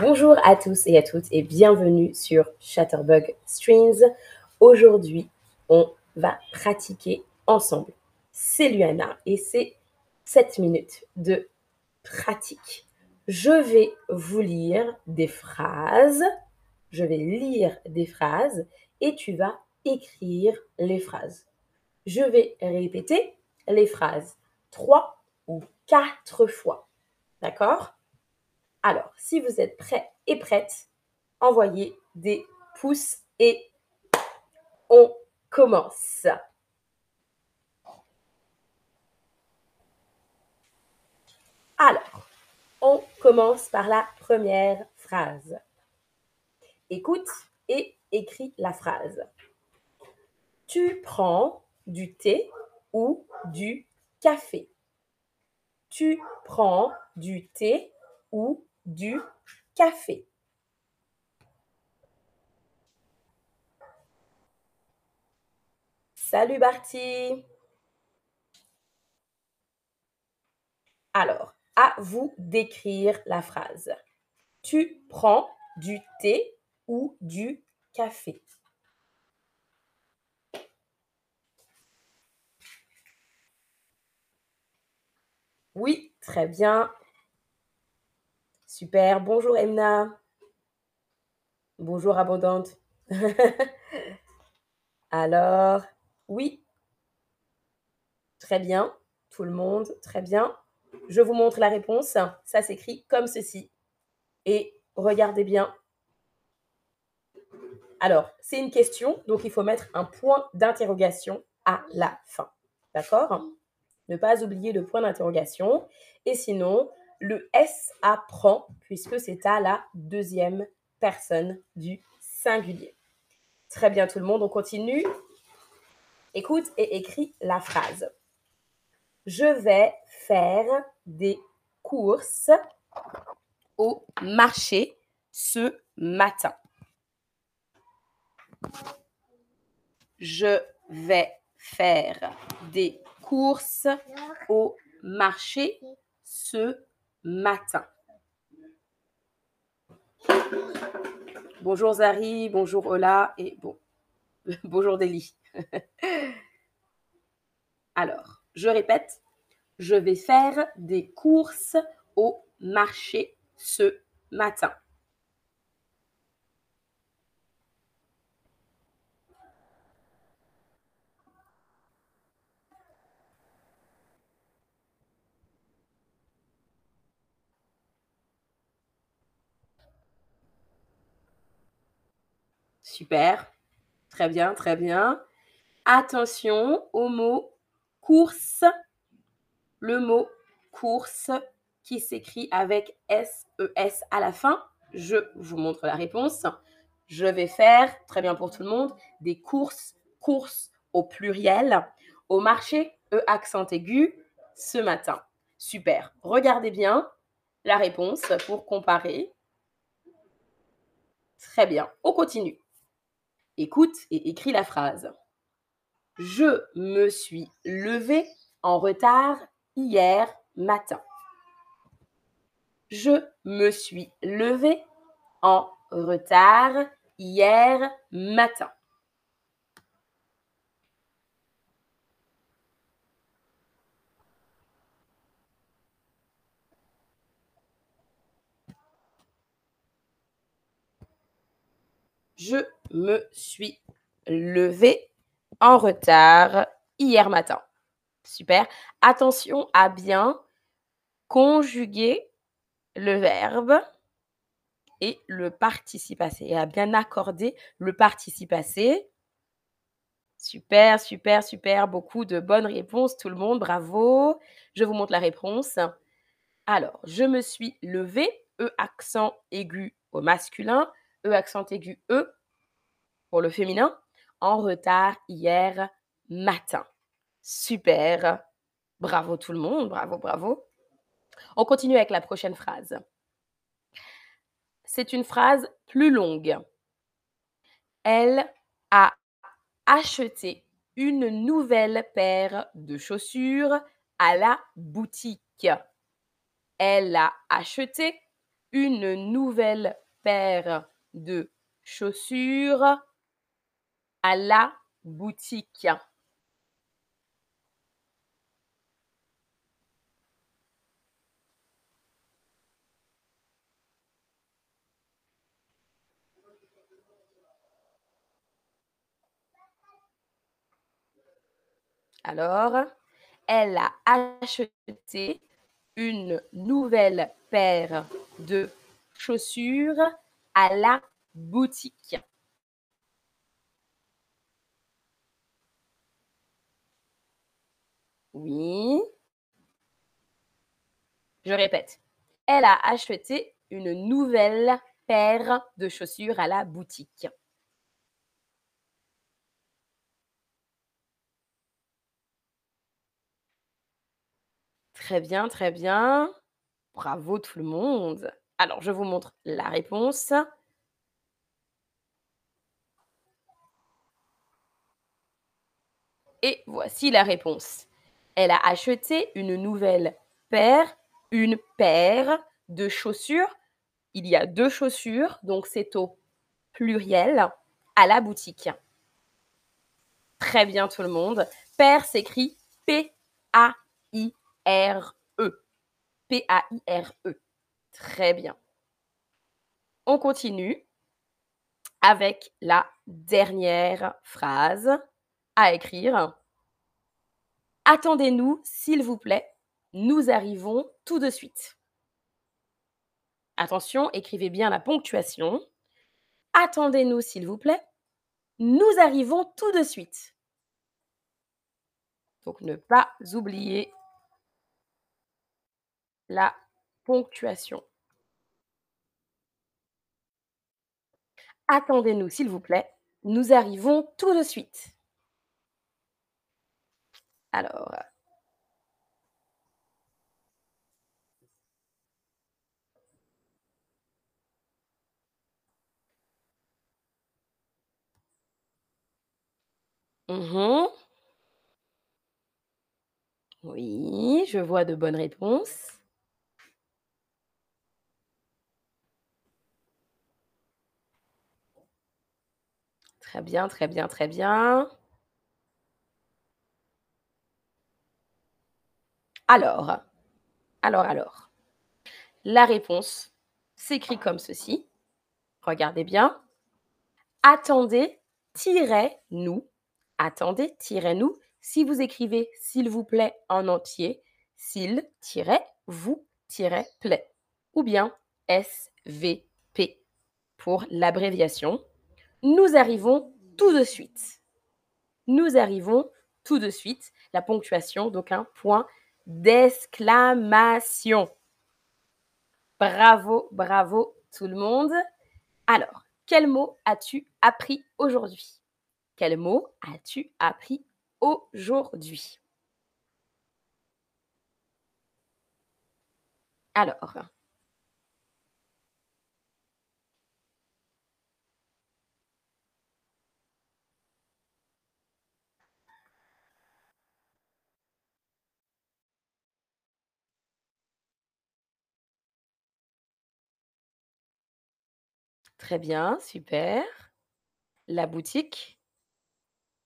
Bonjour à tous et à toutes et bienvenue sur Chatterbug Strings. Aujourd'hui, on va pratiquer ensemble. C'est Luana et c'est 7 minutes de pratique. Je vais vous lire des phrases. Je vais lire des phrases et tu vas écrire les phrases. Je vais répéter les phrases trois ou quatre fois. D'accord? Alors, si vous êtes prêts et prêtes, envoyez des pouces et on commence. Alors, on commence par la première phrase. Écoute et écris la phrase. Tu prends du thé ou du café? Tu prends du thé ou du café Salut Barty Alors, à vous d'écrire la phrase. Tu prends du thé ou du café? Oui, très bien. Super. Bonjour Emna. Bonjour abondante. Alors, oui. Très bien. Tout le monde, très bien. Je vous montre la réponse. Ça s'écrit comme ceci. Et regardez bien. Alors, c'est une question, donc il faut mettre un point d'interrogation à la fin. D'accord? Ne pas oublier le point d'interrogation. Et sinon, le S apprend, puisque c'est à la deuxième personne du singulier. Très bien tout le monde, on continue. Écoute et écris la phrase. Je vais faire des courses au marché ce matin. Je vais faire des courses au marché ce matin. Bonjour Zari, bonjour Ola et bon, bonjour Deli. Alors, je répète, je vais faire des courses au marché ce matin. Super. Très bien, très bien. Attention au mot course. Le mot course qui s'écrit avec S-E-S à la fin. Je vous montre la réponse. Je vais faire, très bien pour tout le monde, des courses, courses au pluriel, au marché, E accent aigu, ce matin. Super. Regardez bien la réponse pour comparer. Très bien. On continue. Écoute et écris la phrase. Je me suis levé en retard hier matin. Je me suis levé en retard hier matin. Je me suis levé en retard hier matin. Super. Attention à bien conjuguer le verbe et le participe passé et à bien accorder le participe passé. Super, super, super. Beaucoup de bonnes réponses, tout le monde. Bravo. Je vous montre la réponse. Alors, je me suis levé, E accent aigu au masculin, E accent aigu E pour le féminin, en retard hier matin. Super. Bravo tout le monde, bravo, bravo. On continue avec la prochaine phrase. C'est une phrase plus longue. Elle a acheté une nouvelle paire de chaussures à la boutique. Elle a acheté une nouvelle paire de chaussures à la boutique. Alors, elle a acheté une nouvelle paire de chaussures à la boutique. Oui. Je répète. Elle a acheté une nouvelle paire de chaussures à la boutique. Très bien, très bien. Bravo tout le monde. Alors, je vous montre la réponse. Et voici la réponse. Elle a acheté une nouvelle paire, une paire de chaussures. Il y a deux chaussures, donc c'est au pluriel à la boutique. Très bien tout le monde. Paire s'écrit P-A-I R-E. P-A-I-R-E. Très bien. On continue avec la dernière phrase à écrire. Attendez-nous, s'il vous plaît. Nous arrivons tout de suite. Attention, écrivez bien la ponctuation. Attendez-nous, s'il vous plaît. Nous arrivons tout de suite. Donc, ne pas oublier la ponctuation. Attendez-nous, s'il vous plaît. Nous arrivons tout de suite. Alors. Mmh oui, je vois de bonnes réponses. Très bien, très bien, très bien. Alors, alors, alors. La réponse s'écrit comme ceci. Regardez bien. Attendez, tirez-nous. Attendez, tirez-nous. Si vous écrivez s'il vous plaît en entier, s'il, vous, plaît. Ou bien SVP pour l'abréviation. Nous arrivons tout de suite. Nous arrivons tout de suite. La ponctuation, donc un point d'exclamation. Bravo, bravo tout le monde. Alors, quel mot as-tu appris aujourd'hui? Quel mot as-tu appris aujourd'hui? Alors, Très bien, super. La boutique.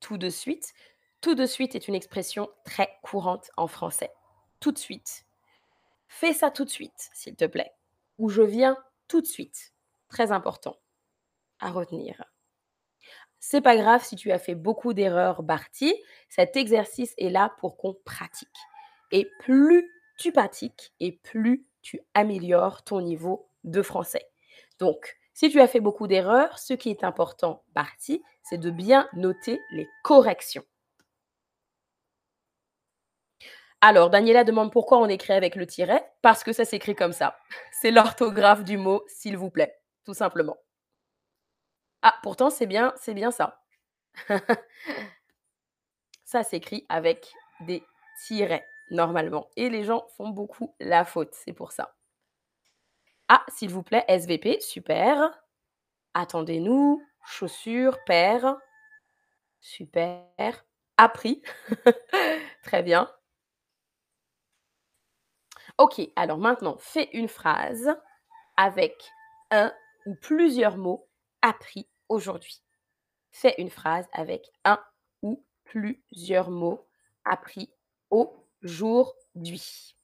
Tout de suite. Tout de suite est une expression très courante en français. Tout de suite. Fais ça tout de suite, s'il te plaît. Ou je viens tout de suite. Très important à retenir. C'est pas grave si tu as fait beaucoup d'erreurs, Barty. Cet exercice est là pour qu'on pratique. Et plus tu pratiques et plus tu améliores ton niveau de français. Donc, si tu as fait beaucoup d'erreurs, ce qui est important, partie, c'est de bien noter les corrections. Alors, Daniela demande pourquoi on écrit avec le tiret. Parce que ça s'écrit comme ça. C'est l'orthographe du mot, s'il vous plaît, tout simplement. Ah, pourtant, c'est bien, c'est bien ça. ça s'écrit avec des tirets, normalement. Et les gens font beaucoup la faute, c'est pour ça. Ah, s'il vous plaît, SVP, super. Attendez-nous, chaussures, paire. Super. Appris. Très bien. Ok, alors maintenant, fais une phrase avec un ou plusieurs mots appris aujourd'hui. Fais une phrase avec un ou plusieurs mots appris aujourd'hui.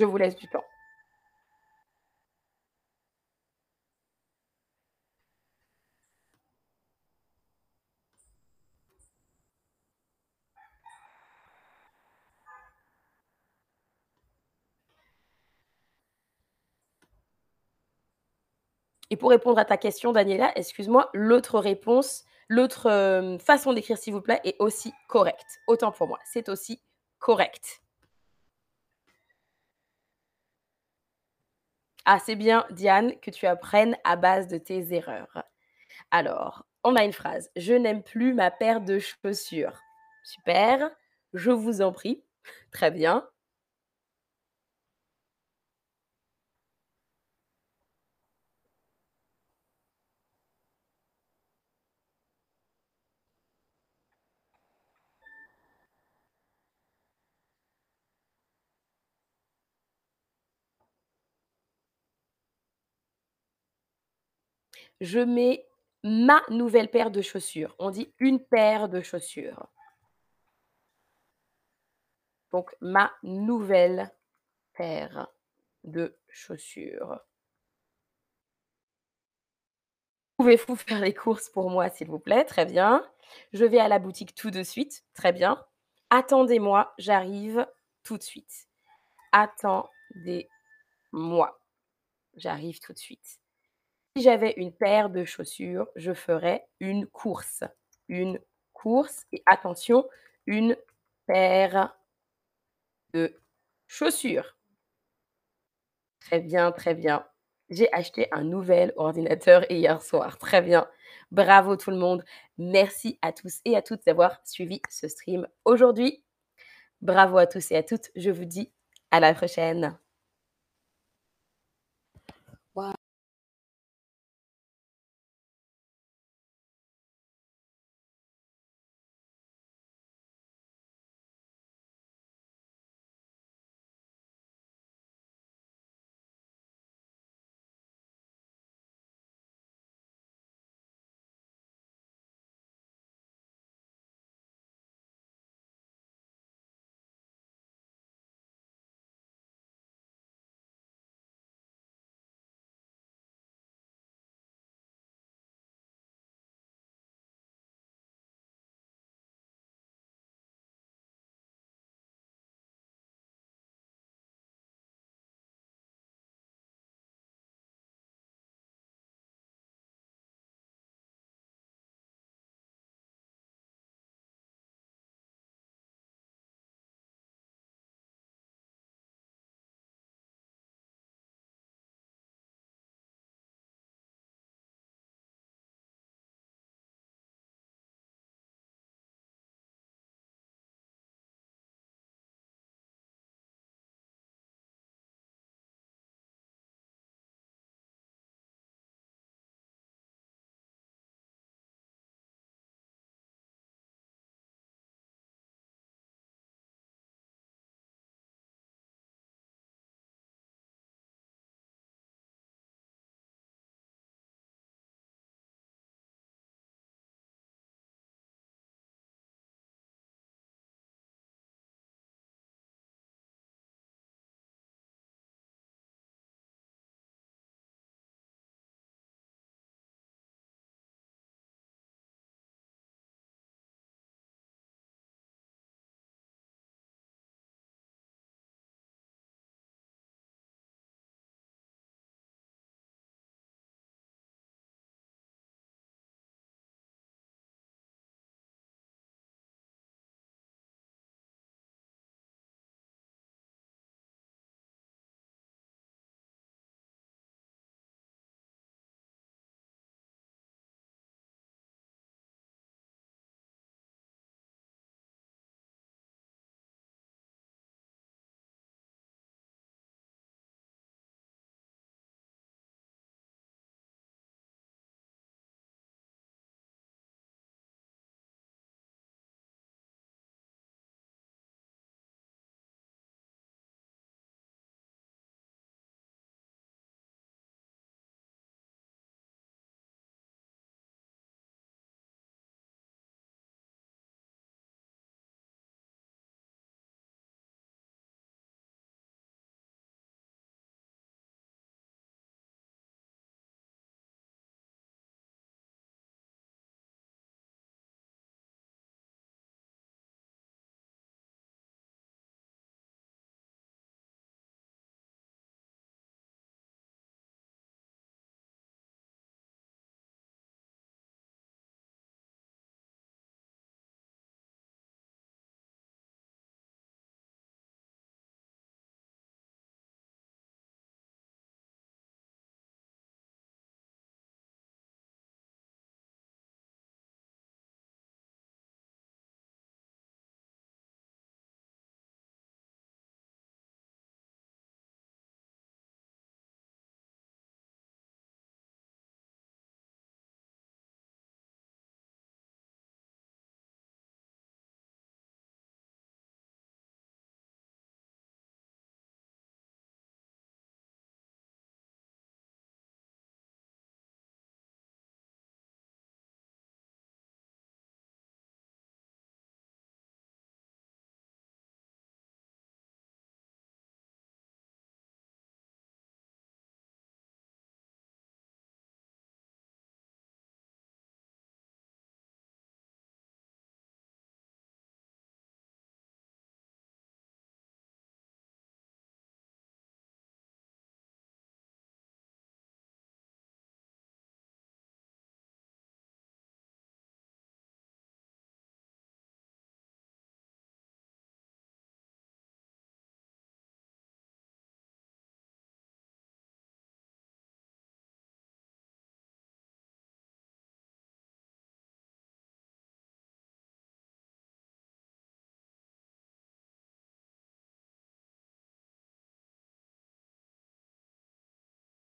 Je vous laisse du temps. Et pour répondre à ta question, Daniela, excuse-moi, l'autre réponse, l'autre euh, façon d'écrire, s'il vous plaît, est aussi correcte. Autant pour moi, c'est aussi correct. Ah, c'est bien, Diane, que tu apprennes à base de tes erreurs. Alors, on a une phrase. Je n'aime plus ma paire de chaussures. Super. Je vous en prie. Très bien. Je mets ma nouvelle paire de chaussures. On dit une paire de chaussures. Donc, ma nouvelle paire de chaussures. Pouvez-vous faire les courses pour moi, s'il vous plaît? Très bien. Je vais à la boutique tout de suite. Très bien. Attendez-moi, j'arrive tout de suite. Attendez-moi. J'arrive tout de suite. Si j'avais une paire de chaussures, je ferais une course. Une course. Et attention, une paire de chaussures. Très bien, très bien. J'ai acheté un nouvel ordinateur hier soir. Très bien. Bravo tout le monde. Merci à tous et à toutes d'avoir suivi ce stream aujourd'hui. Bravo à tous et à toutes. Je vous dis à la prochaine.